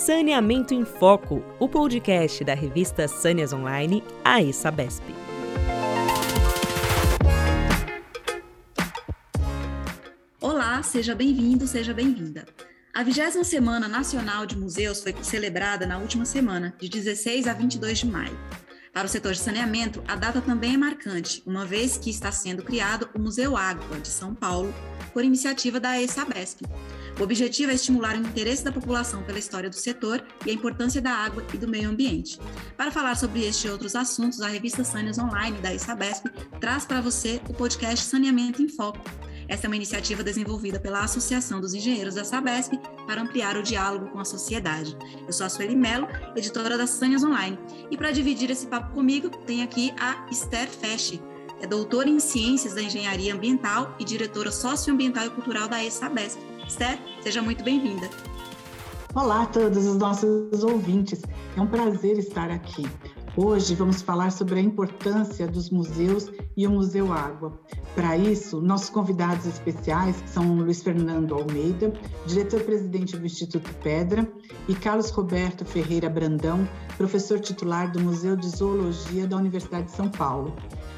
Saneamento em Foco, o podcast da revista Sâneas Online, a ESABESP. Olá, seja bem-vindo, seja bem-vinda. A 20 Semana Nacional de Museus foi celebrada na última semana, de 16 a 22 de maio. Para o setor de saneamento, a data também é marcante, uma vez que está sendo criado o Museu Água de São Paulo, por iniciativa da ESABESP. O objetivo é estimular o interesse da população pela história do setor e a importância da água e do meio ambiente. Para falar sobre este e outros assuntos, a revista Sâneas Online da ESABESP traz para você o podcast Saneamento em Foco, esta é uma iniciativa desenvolvida pela Associação dos Engenheiros da Sabesp para ampliar o diálogo com a sociedade. Eu sou a Sueli Mello, editora da Sanhas Online. E para dividir esse papo comigo, tem aqui a Esther Fesch, é doutora em Ciências da Engenharia Ambiental e diretora socioambiental e cultural da ESABESP. Esther, seja muito bem-vinda. Olá a todos os nossos ouvintes. É um prazer estar aqui. Hoje vamos falar sobre a importância dos museus e o Museu Água. Para isso, nossos convidados especiais são Luiz Fernando Almeida, diretor-presidente do Instituto Pedra, e Carlos Roberto Ferreira Brandão, professor titular do Museu de Zoologia da Universidade de São Paulo.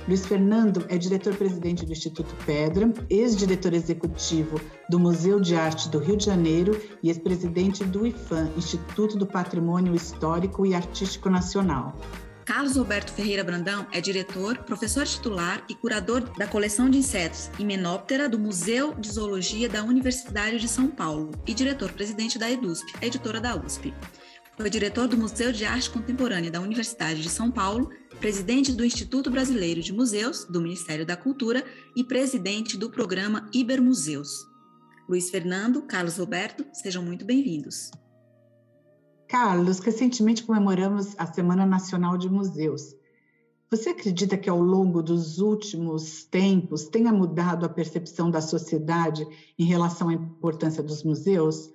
Luiz Fernando é diretor-presidente do Instituto Pedra, ex-diretor executivo do Museu de Arte do Rio de Janeiro e ex-presidente do IFAM, Instituto do Patrimônio Histórico e Artístico Nacional. Carlos Roberto Ferreira Brandão é diretor, professor titular e curador da coleção de insetos Himenóptera do Museu de Zoologia da Universidade de São Paulo e diretor-presidente da EDUSP, editora da USP. Foi diretor do Museu de Arte Contemporânea da Universidade de São Paulo, presidente do Instituto Brasileiro de Museus, do Ministério da Cultura e presidente do programa Ibermuseus. Luiz Fernando, Carlos Roberto, sejam muito bem-vindos. Carlos, recentemente comemoramos a Semana Nacional de Museus. Você acredita que ao longo dos últimos tempos tenha mudado a percepção da sociedade em relação à importância dos museus?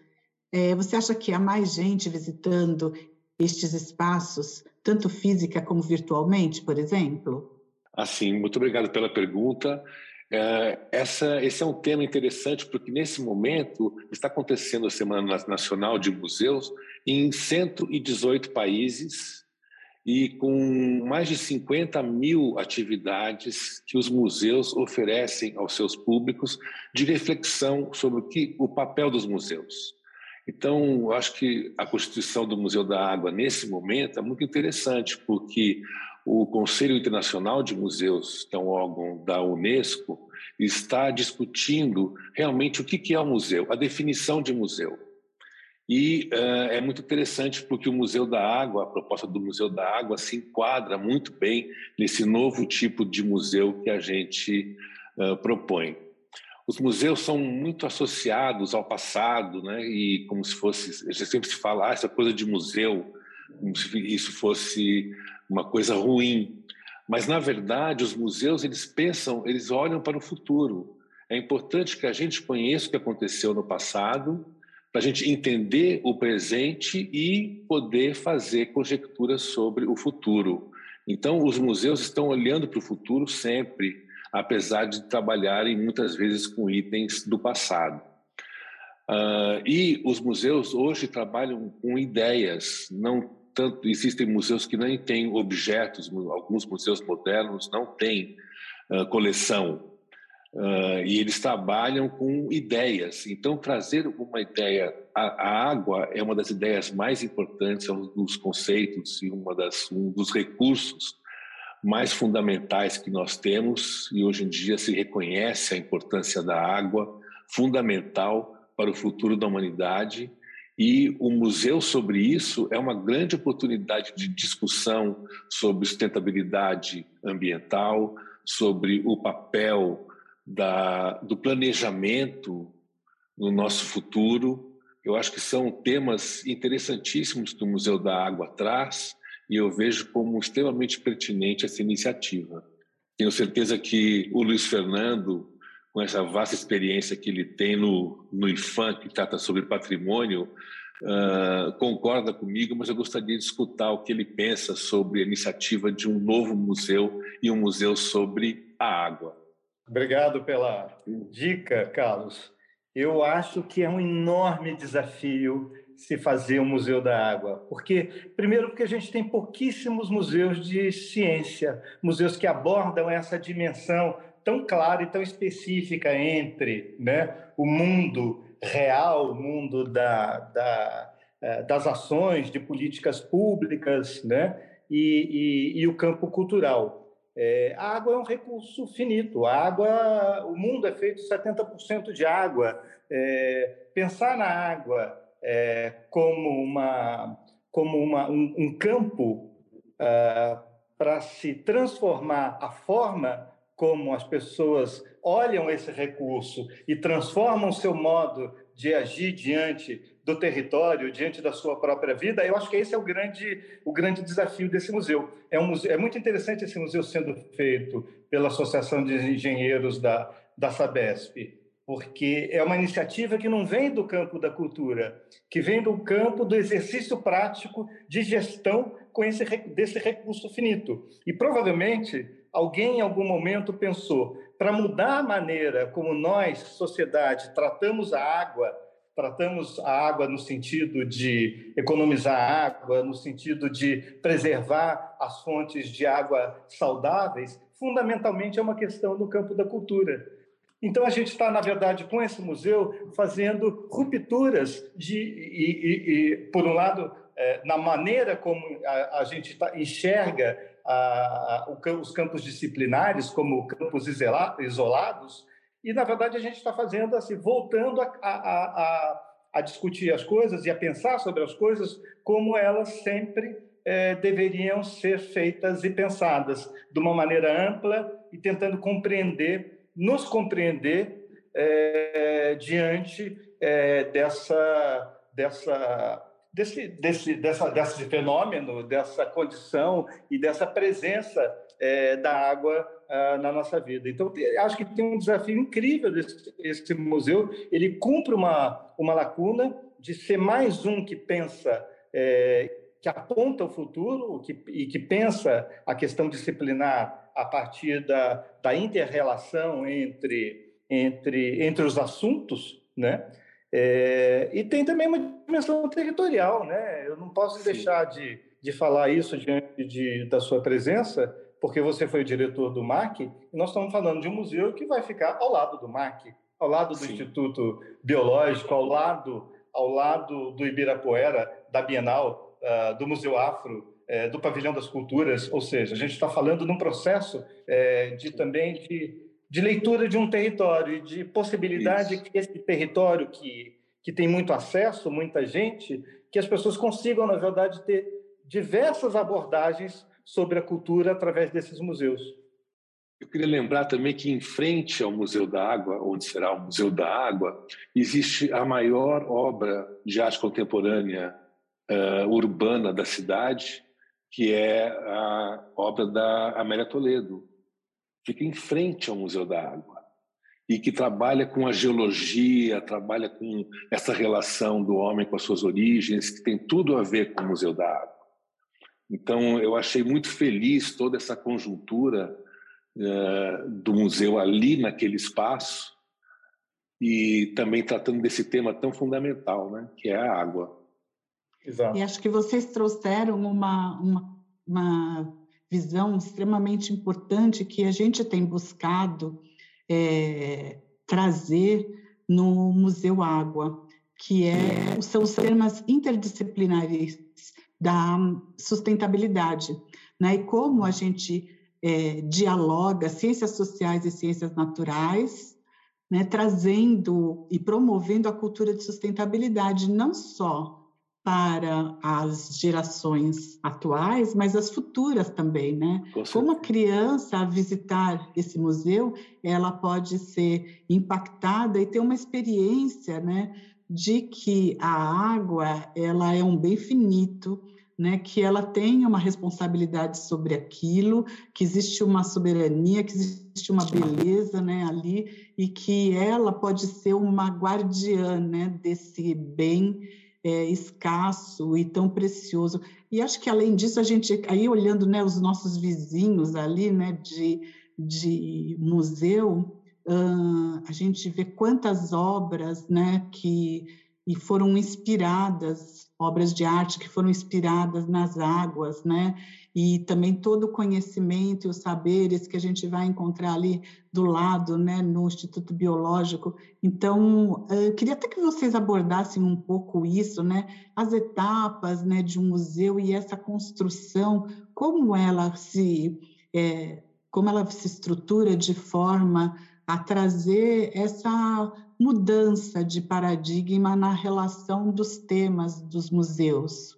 É, você acha que há mais gente visitando estes espaços, tanto física como virtualmente, por exemplo? Assim, muito obrigado pela pergunta. É, essa, esse é um tema interessante porque nesse momento está acontecendo a Semana Nacional de Museus em 118 países e com mais de 50 mil atividades que os museus oferecem aos seus públicos de reflexão sobre o, que, o papel dos museus. Então, acho que a constituição do Museu da Água, nesse momento, é muito interessante, porque o Conselho Internacional de Museus, que é um órgão da Unesco, está discutindo realmente o que é um museu, a definição de museu. E uh, é muito interessante porque o Museu da Água, a proposta do Museu da Água, se enquadra muito bem nesse novo tipo de museu que a gente uh, propõe. Os museus são muito associados ao passado, né? E como se fosse, sempre se fala, ah, essa coisa de museu, como se isso fosse uma coisa ruim. Mas na verdade, os museus eles pensam, eles olham para o futuro. É importante que a gente conheça o que aconteceu no passado para a gente entender o presente e poder fazer conjecturas sobre o futuro. Então, os museus estão olhando para o futuro sempre, apesar de trabalharem muitas vezes com itens do passado. Uh, e os museus hoje trabalham com ideias, não tanto existem museus que nem têm objetos, alguns museus modernos não têm uh, coleção, Uh, e eles trabalham com ideias. Então, trazer uma ideia, a, a, água é uma das ideias mais importantes, é um dos conceitos e uma das, um dos recursos mais fundamentais que nós temos, e hoje em dia se reconhece a importância da água, fundamental para o futuro da humanidade. E o museu sobre isso é uma grande oportunidade de discussão sobre sustentabilidade ambiental, sobre o papel da, do planejamento no nosso futuro. Eu acho que são temas interessantíssimos que o Museu da Água traz e eu vejo como extremamente pertinente essa iniciativa. Tenho certeza que o Luiz Fernando, com essa vasta experiência que ele tem no, no IFAM, que trata sobre patrimônio, uh, concorda comigo, mas eu gostaria de escutar o que ele pensa sobre a iniciativa de um novo museu e um museu sobre a água. Obrigado pela dica, Carlos. Eu acho que é um enorme desafio se fazer um museu da água? Porque primeiro porque a gente tem pouquíssimos museus de ciência, museus que abordam essa dimensão tão clara e tão específica entre né, o mundo real, o mundo da, da, eh, das ações, de políticas públicas, né, e, e, e o campo cultural. É, a água é um recurso finito. A água, o mundo é feito 70% de água. É, pensar na água é, como uma como uma, um, um campo uh, para se transformar a forma como as pessoas olham esse recurso e transformam seu modo de agir diante do território, diante da sua própria vida, eu acho que esse é o grande, o grande desafio desse museu. É, um museu, é muito interessante esse museu sendo feito pela Associação de Engenheiros da, da Sabesp, porque é uma iniciativa que não vem do campo da cultura, que vem do campo do exercício prático de gestão com esse, desse recurso finito. E provavelmente alguém em algum momento pensou, para mudar a maneira como nós, sociedade, tratamos a água, tratamos a água no sentido de economizar água, no sentido de preservar as fontes de água saudáveis, fundamentalmente é uma questão no campo da cultura. Então a gente está, na verdade, com esse museu fazendo rupturas de, e, e, e por um lado, é, na maneira como a, a gente tá, enxerga a, a, os campos disciplinares como campos isolados, e na verdade a gente está fazendo assim, voltando a, discutir as coisas e a pensar sobre as coisas como elas sempre é, deveriam ser feitas e pensadas de uma maneira ampla e tentando compreender, nos compreender é, diante é, dessa dessa desse, desse, dessa, desse fenômeno, dessa condição e dessa presença é, da água ah, na nossa vida. Então, acho que tem um desafio incrível desse, esse museu. Ele cumpre uma, uma lacuna de ser mais um que pensa, é, que aponta o futuro que, e que pensa a questão disciplinar a partir da, da inter-relação entre, entre, entre os assuntos, né? É, e tem também uma dimensão territorial, né? Eu não posso Sim. deixar de, de falar isso diante de, da sua presença, porque você foi o diretor do MAC, e nós estamos falando de um museu que vai ficar ao lado do MAC, ao lado do Sim. Instituto Biológico, ao lado, ao lado do Ibirapuera, da Bienal, uh, do Museu Afro, uh, do Pavilhão das Culturas, ou seja, a gente está falando num processo uh, de também de de leitura de um território de possibilidade Isso. que esse território que, que tem muito acesso, muita gente, que as pessoas consigam, na verdade, ter diversas abordagens sobre a cultura através desses museus. Eu queria lembrar também que em frente ao Museu da Água, onde será o Museu da Água, existe a maior obra de arte contemporânea uh, urbana da cidade, que é a obra da Amélia Toledo, fica em frente ao Museu da Água e que trabalha com a geologia, trabalha com essa relação do homem com as suas origens, que tem tudo a ver com o Museu da Água. Então, eu achei muito feliz toda essa conjuntura uh, do museu ali naquele espaço e também tratando desse tema tão fundamental, né, que é a água. Exato. E acho que vocês trouxeram uma, uma, uma visão extremamente importante que a gente tem buscado é, trazer no Museu Água, que é, são os temas interdisciplinares da sustentabilidade, né? E como a gente é, dialoga ciências sociais e ciências naturais, né? Trazendo e promovendo a cultura de sustentabilidade, não só para as gerações atuais, mas as futuras também, né? Como a criança a visitar esse museu, ela pode ser impactada e ter uma experiência, né, de que a água ela é um bem finito, né, que ela tem uma responsabilidade sobre aquilo, que existe uma soberania, que existe uma beleza, né, ali e que ela pode ser uma guardiã, né, desse bem é, escasso e tão precioso. E acho que além disso a gente aí olhando né os nossos vizinhos ali né de, de museu uh, a gente vê quantas obras né que e foram inspiradas, obras de arte que foram inspiradas nas águas, né? E também todo o conhecimento e os saberes que a gente vai encontrar ali do lado, né, no Instituto Biológico. Então, eu queria até que vocês abordassem um pouco isso, né? As etapas, né, de um museu e essa construção, como ela se é, como ela se estrutura de forma a trazer essa mudança de paradigma na relação dos temas dos museus?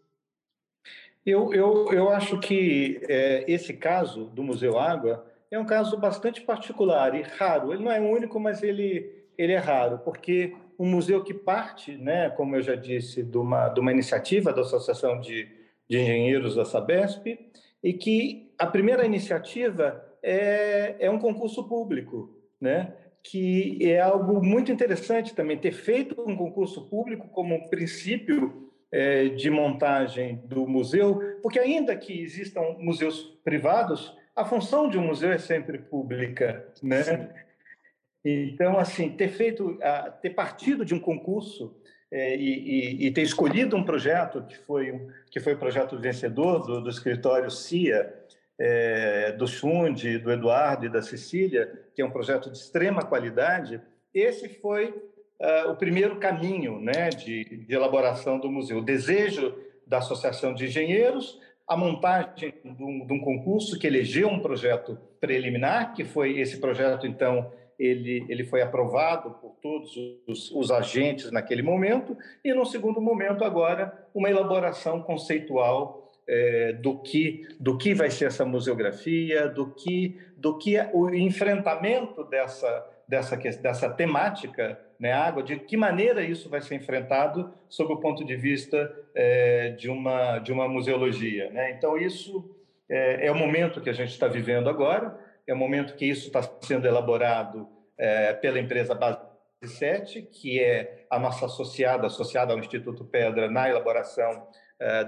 Eu, eu, eu acho que é, esse caso do Museu Água é um caso bastante particular e raro. Ele não é único, mas ele, ele é raro, porque um museu que parte, né, como eu já disse, de uma, de uma iniciativa da Associação de, de Engenheiros da Sabesp, e que a primeira iniciativa é, é um concurso público, né? Que é algo muito interessante também, ter feito um concurso público como princípio é, de montagem do museu, porque ainda que existam museus privados, a função de um museu é sempre pública, né? Então, assim, ter feito, ter partido de um concurso é, e, e, ter escolhido um projeto que foi que foi o projeto vencedor do, do escritório CIA, é, do Xundi, do Eduardo e da Cecília, que é um projeto de extrema qualidade, esse foi uh, o primeiro caminho né, de, de, elaboração do museu. O desejo da Associação de Engenheiros, a montagem de um, de um concurso que elegeu um projeto preliminar, que foi esse projeto, então, ele, ele foi aprovado por todos os, os, agentes naquele momento, e, no segundo momento, agora, uma elaboração conceitual é, do que do que vai ser essa museografia, do que do que é o enfrentamento dessa dessa dessa temática, né, água, de que maneira isso vai ser enfrentado sob o ponto de vista é, de uma de uma museologia, né? Então isso é, é, o momento que a gente está vivendo agora, é o momento que isso está sendo elaborado pela empresa Base 7, que é a nossa associada associada ao Instituto Pedra na elaboração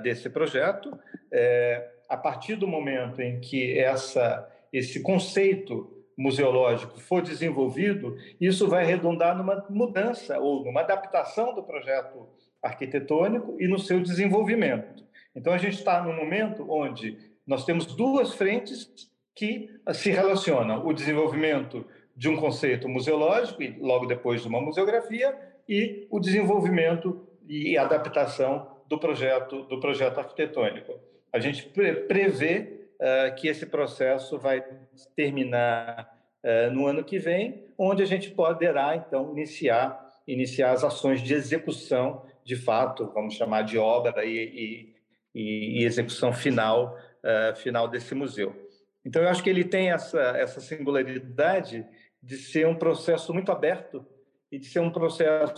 desse projeto. É, a partir do momento em que essa, esse conceito museológico for desenvolvido, isso vai redundar numa mudança ou numa adaptação do projeto arquitetônico e no seu desenvolvimento. Então, a gente está num momento onde nós temos duas frentes que se relacionam: o desenvolvimento de um conceito museológico, e logo depois de uma museografia, e o desenvolvimento e adaptação do projeto, do projeto arquitetônico. A gente prevê uh, que esse processo vai terminar uh, no ano que vem, onde a gente poderá, então, iniciar, iniciar as ações de execução, de fato, vamos chamar de obra e, e, e execução final, uh, final desse museu. Então, eu acho que ele tem essa, essa singularidade de ser um processo muito aberto e de ser um processo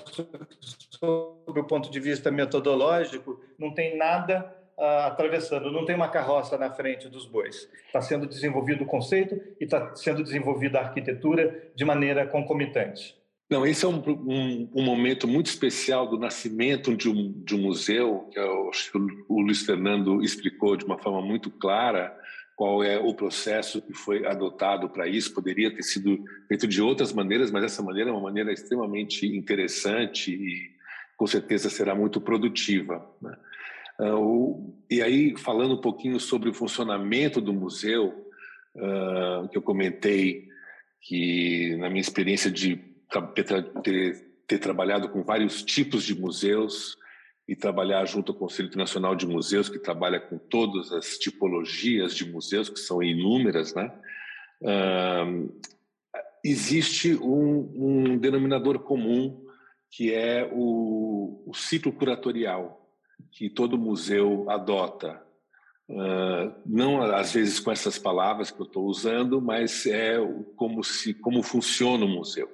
sob o ponto de vista metodológico, não tem nada uh, atravessando, não tem uma carroça na frente dos bois. Está sendo desenvolvido o conceito e está sendo desenvolvida a arquitetura de maneira concomitante. Não, esse é um, um, um, momento muito especial do nascimento de um, de um museu, que acho que o Luiz Fernando explicou de uma forma muito clara, qual é o processo que foi adotado para isso. Poderia ter sido feito de outras maneiras, mas essa maneira é uma maneira extremamente interessante e com certeza será muito produtiva. Né? Uh, e aí, falando um pouquinho sobre o funcionamento do museu, uh, que eu comentei que, na minha experiência de ter, ter trabalhado com vários tipos de museus, e trabalhar junto ao Conselho Internacional de Museus, que trabalha com todas as tipologias de museus, que são inúmeras, né? Uh, existe um, um, denominador comum, que é o, o, ciclo curatorial, que todo museu adota. Uh, não às vezes com essas palavras que eu estou usando, mas é como se como funciona o museu.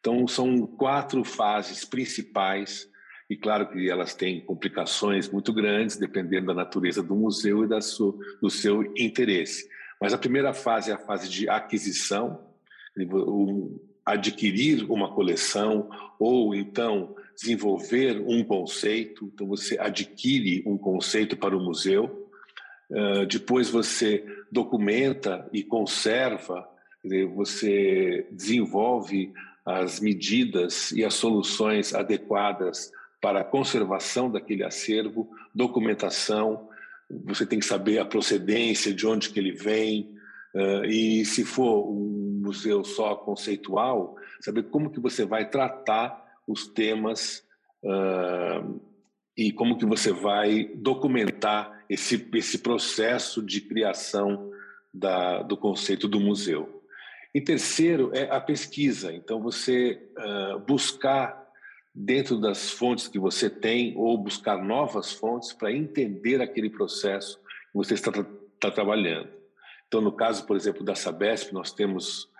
Então são quatro fases principais e claro que elas têm complicações muito grandes, dependendo da natureza do museu e sua, do seu interesse. Mas a primeira fase é a fase de aquisição, adquirir uma coleção ou então desenvolver um conceito. Então você adquire um conceito para o museu, depois você documenta e conserva, você desenvolve as medidas e as soluções adequadas para a conservação daquele acervo, documentação, você tem que saber a procedência, de onde que ele vem, e se for um museu só conceitual, saber como que você vai tratar os temas e como que você vai documentar esse, esse processo de criação da, do conceito do museu. E terceiro é a pesquisa. Então, você buscar dentro das fontes que você tem ou buscar novas fontes para entender aquele processo que você está, está trabalhando. Então, no caso, por exemplo, da Sabesp, nós temos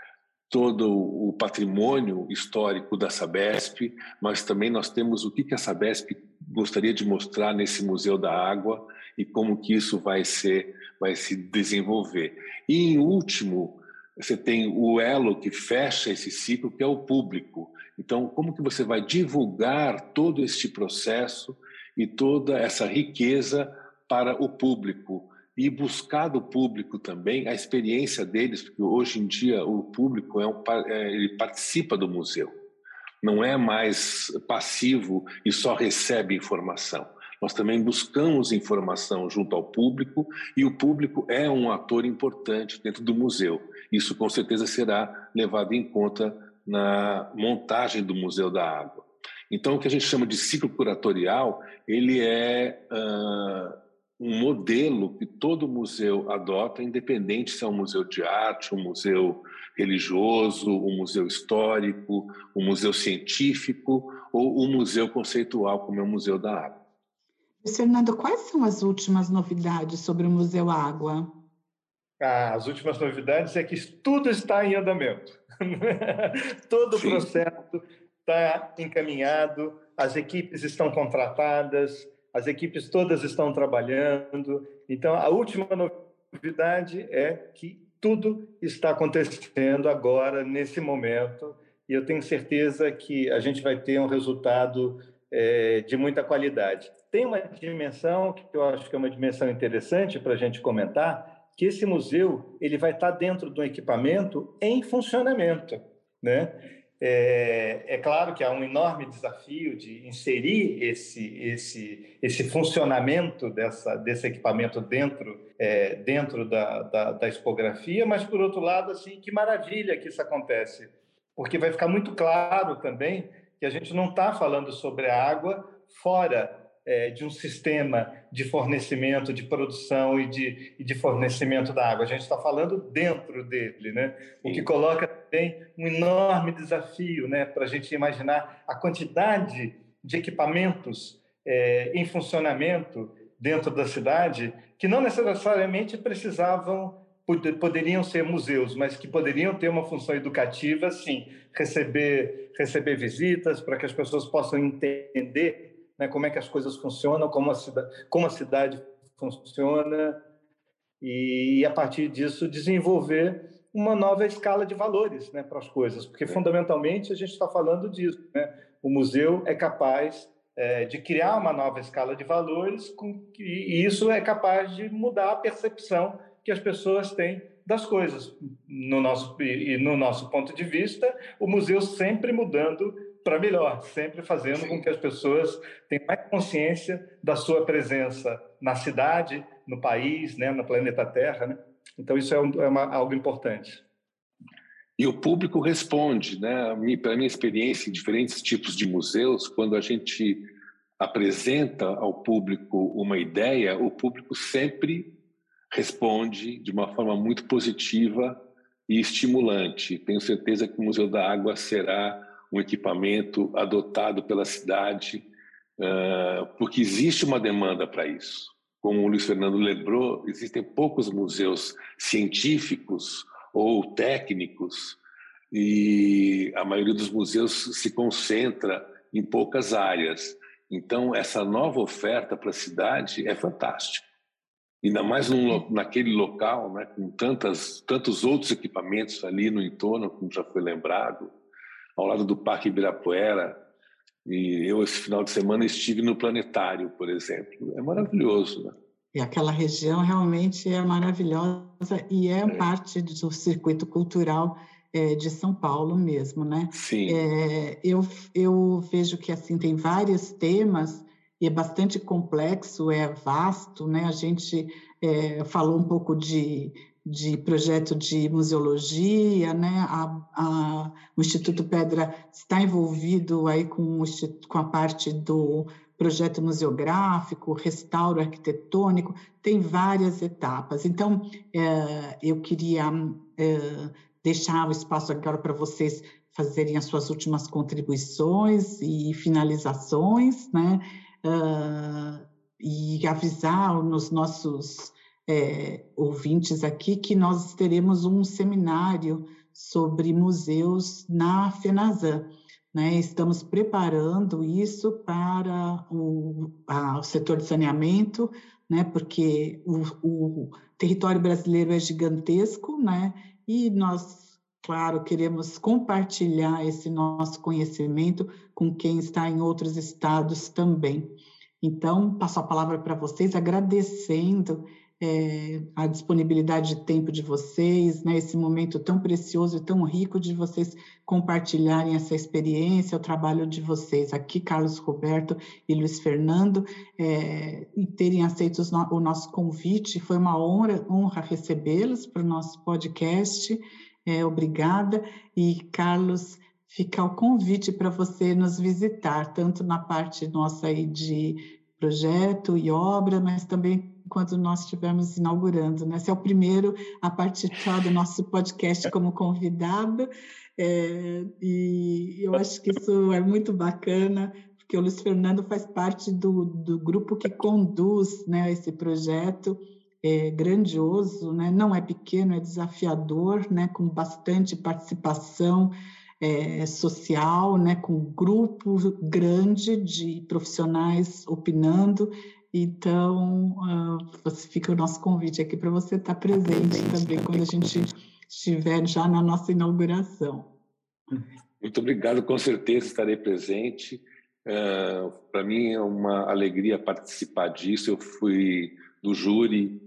todo o patrimônio histórico da Sabesp, mas também nós temos o que a Sabesp gostaria de mostrar nesse Museu da Água e como que isso vai ser, vai se desenvolver. E em último, você tem o elo que fecha esse ciclo, que é o público. Então, como que você vai divulgar todo este processo e toda essa riqueza para o público e buscar do público também a experiência deles, porque hoje em dia o público é um, é, ele participa do museu, não é mais passivo e só recebe informação. Nós também buscamos informação junto ao público e o público é um ator importante dentro do museu. Isso com certeza será levado em conta na montagem do Museu da Água. Então, o que a gente chama de ciclo curatorial, ele é uh, um modelo que todo museu adota, independente se é um museu de arte, um museu religioso, um museu histórico, um museu científico ou um museu conceitual, como é o Museu da Água. Fernando, quais são as últimas novidades sobre o Museu Água? Ah, as últimas novidades é que tudo está em andamento. Todo o processo está encaminhado, as equipes estão contratadas, as equipes todas estão trabalhando. Então, a última novidade é que tudo está acontecendo agora, nesse momento, e eu tenho certeza que a gente vai ter um resultado é, de muita qualidade. Tem uma dimensão que eu acho que é uma dimensão interessante para a gente comentar, que esse museu ele vai estar dentro de um equipamento em funcionamento, né? É, é, claro que há um enorme desafio de inserir esse, esse, esse funcionamento dessa, desse equipamento dentro, é, dentro da, da, da mas, por outro lado, assim, que maravilha que isso acontece, porque vai ficar muito claro também que a gente não está falando sobre a água fora é, de um sistema de fornecimento, de produção e de, e de fornecimento da água. A gente está falando dentro dele, né? O que coloca também um enorme desafio, né? Para a gente imaginar a quantidade de equipamentos é, em funcionamento dentro da cidade que não necessariamente precisavam poderiam ser museus, mas que poderiam ter uma função educativa, sim, receber receber visitas para que as pessoas possam entender né, como é que as coisas funcionam, como a cidade, como a cidade funciona, e, a partir disso desenvolver uma nova escala de valores né, para as coisas, porque fundamentalmente a gente está falando disso. Né? O museu é capaz é, de criar uma nova escala de valores com, e isso é capaz de mudar a percepção que as pessoas têm das coisas. No nosso, e no nosso ponto de vista, o museu sempre mudando para melhor, sempre fazendo Sim. com que as pessoas tenham mais consciência da sua presença na cidade, no país, né, no planeta Terra. Né? Então, isso é, um, é uma, algo importante. E o público responde, né? Pela minha experiência em diferentes tipos de museus, quando a gente apresenta ao público uma ideia, o público sempre responde de uma forma muito positiva e estimulante. Tenho certeza que o Museu da Água será um equipamento adotado pela cidade, uh, porque existe uma demanda para isso. Como o Luiz Fernando lembrou, existem poucos museus científicos ou técnicos e a maioria dos museus se concentra em poucas áreas. Então, essa nova oferta para a cidade é fantástica. Ainda mais num, naquele local, né, com tantas, tantos outros equipamentos ali no entorno, como já foi lembrado, ao lado do Parque Ibirapuera. E eu, esse final de semana, estive no Planetário, por exemplo. É maravilhoso, né? E aquela região realmente é maravilhosa e é, é. parte do circuito cultural é, de São Paulo mesmo, né? Sim. É, eu, eu vejo que assim tem vários temas é bastante complexo, é vasto, né? A gente é, falou um pouco de, de projeto de museologia, né? A, a, o Instituto Pedra está envolvido aí com, com a parte do projeto museográfico, restauro arquitetônico, tem várias etapas. Então, é, eu queria é, deixar o espaço agora para vocês fazerem as suas últimas contribuições e finalizações, né? Uh, e avisar nos nossos é, ouvintes aqui que nós teremos um seminário sobre museus na FENASAN. Né? Estamos preparando isso para o, a, o setor de saneamento, né? porque o, o, território brasileiro é gigantesco, né? e nós, claro, queremos compartilhar esse nosso conhecimento com quem está em outros estados também. Então, passo a palavra para vocês, agradecendo é, a disponibilidade de tempo de vocês, né, esse momento tão precioso e tão rico de vocês compartilharem essa experiência, o trabalho de vocês aqui, Carlos Roberto e Luiz Fernando, é, e terem aceito o nosso convite. Foi uma honra, honra recebê-los para o nosso podcast. É, obrigada. E, Carlos, fica o convite para você nos visitar, tanto na parte nossa aí de projeto e obra, mas também quando nós estivermos inaugurando. Né? Esse é o primeiro a participar do nosso podcast como convidado, é, e eu acho que isso é muito bacana, porque o Luiz Fernando faz parte do, do grupo que conduz né, esse projeto, é grandioso, né? não é pequeno, é desafiador, né? com bastante participação é, social, né? com um grupo grande de profissionais opinando então, uh, fica o nosso convite aqui para você estar presente também quando a gente estiver já na nossa inauguração. Muito obrigado, com certeza estarei presente. Uh, para mim é uma alegria participar disso. Eu fui do júri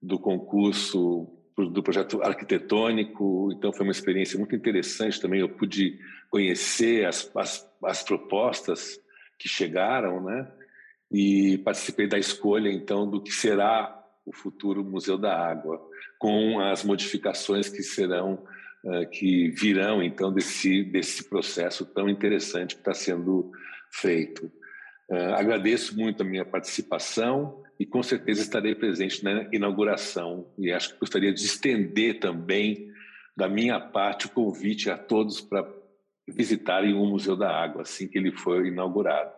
do concurso do projeto arquitetônico, então foi uma experiência muito interessante também. Eu pude conhecer as, as, as propostas que chegaram, né? e participei da escolha então do que será o futuro Museu da Água, com as modificações que serão uh, que virão então desse desse processo tão interessante que está sendo feito. Uh, agradeço muito a minha participação e com certeza estarei presente na inauguração e acho que gostaria de estender também da minha parte o convite a todos para visitarem o Museu da Água assim que ele for inaugurado.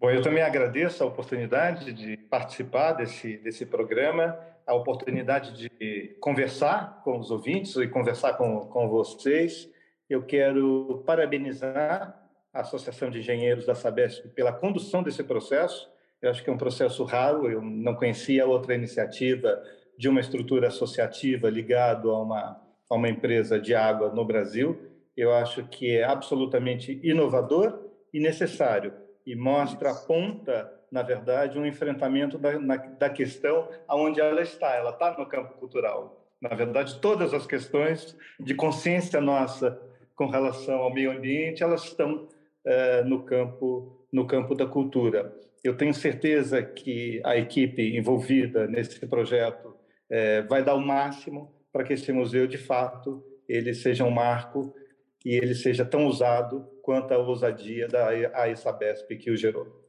Bom, eu também agradeço a oportunidade de participar desse, desse programa, a oportunidade de conversar com os ouvintes e conversar com, com vocês. Eu quero parabenizar a Associação de Engenheiros da Sabesp pela condução desse processo. Eu acho que é um processo raro, eu não conhecia outra iniciativa de uma estrutura associativa ligado a uma, a uma empresa de água no Brasil. Eu acho que é absolutamente inovador e necessário e mostra, aponta, na verdade, um enfrentamento da, na, da questão aonde ela está. Ela está no campo cultural. Na verdade, todas as questões de consciência nossa com relação ao meio ambiente, elas estão no campo no campo da cultura. Eu tenho certeza que a equipe envolvida nesse projeto é, vai dar o máximo para que esse museu, de fato, ele seja um marco e ele seja tão usado quanto a ousadia da AISABESP que o gerou.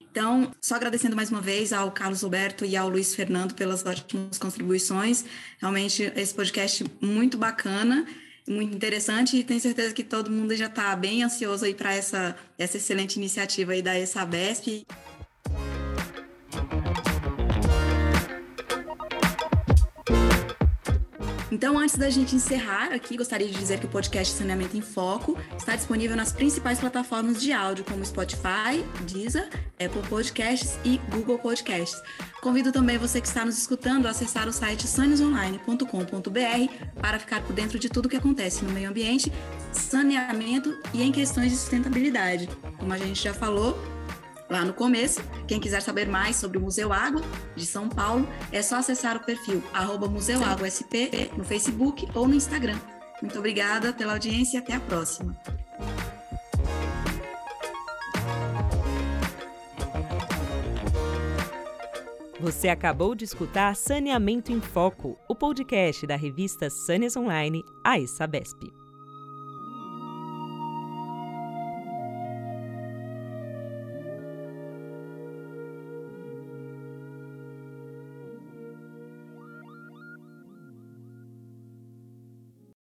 Então, só agradecendo mais uma vez ao Carlos Roberto e ao Luiz Fernando pelas ótimas contribuições. Realmente, esse podcast muito bacana, muito interessante e tenho certeza que todo mundo já está bem ansioso aí para essa, essa excelente iniciativa aí da ESABESP. Então, antes da gente encerrar aqui, gostaria de dizer que o podcast Saneamento em Foco está disponível nas principais plataformas de áudio, como Spotify, Deezer, Apple Podcasts e Google Podcasts. Convido também você que está nos escutando a acessar o site sanesonline.com.br para ficar por dentro de tudo o que acontece no meio ambiente, saneamento e em questões de sustentabilidade. Como a gente já falou, lá no começo. Quem quiser saber mais sobre o Museu Água de São Paulo, é só acessar o perfil @museuagua_sp no Facebook ou no Instagram. Muito obrigada pela audiência e até a próxima. Você acabou de escutar Saneamento em Foco, o podcast da revista Sanias Online, a ESABESP.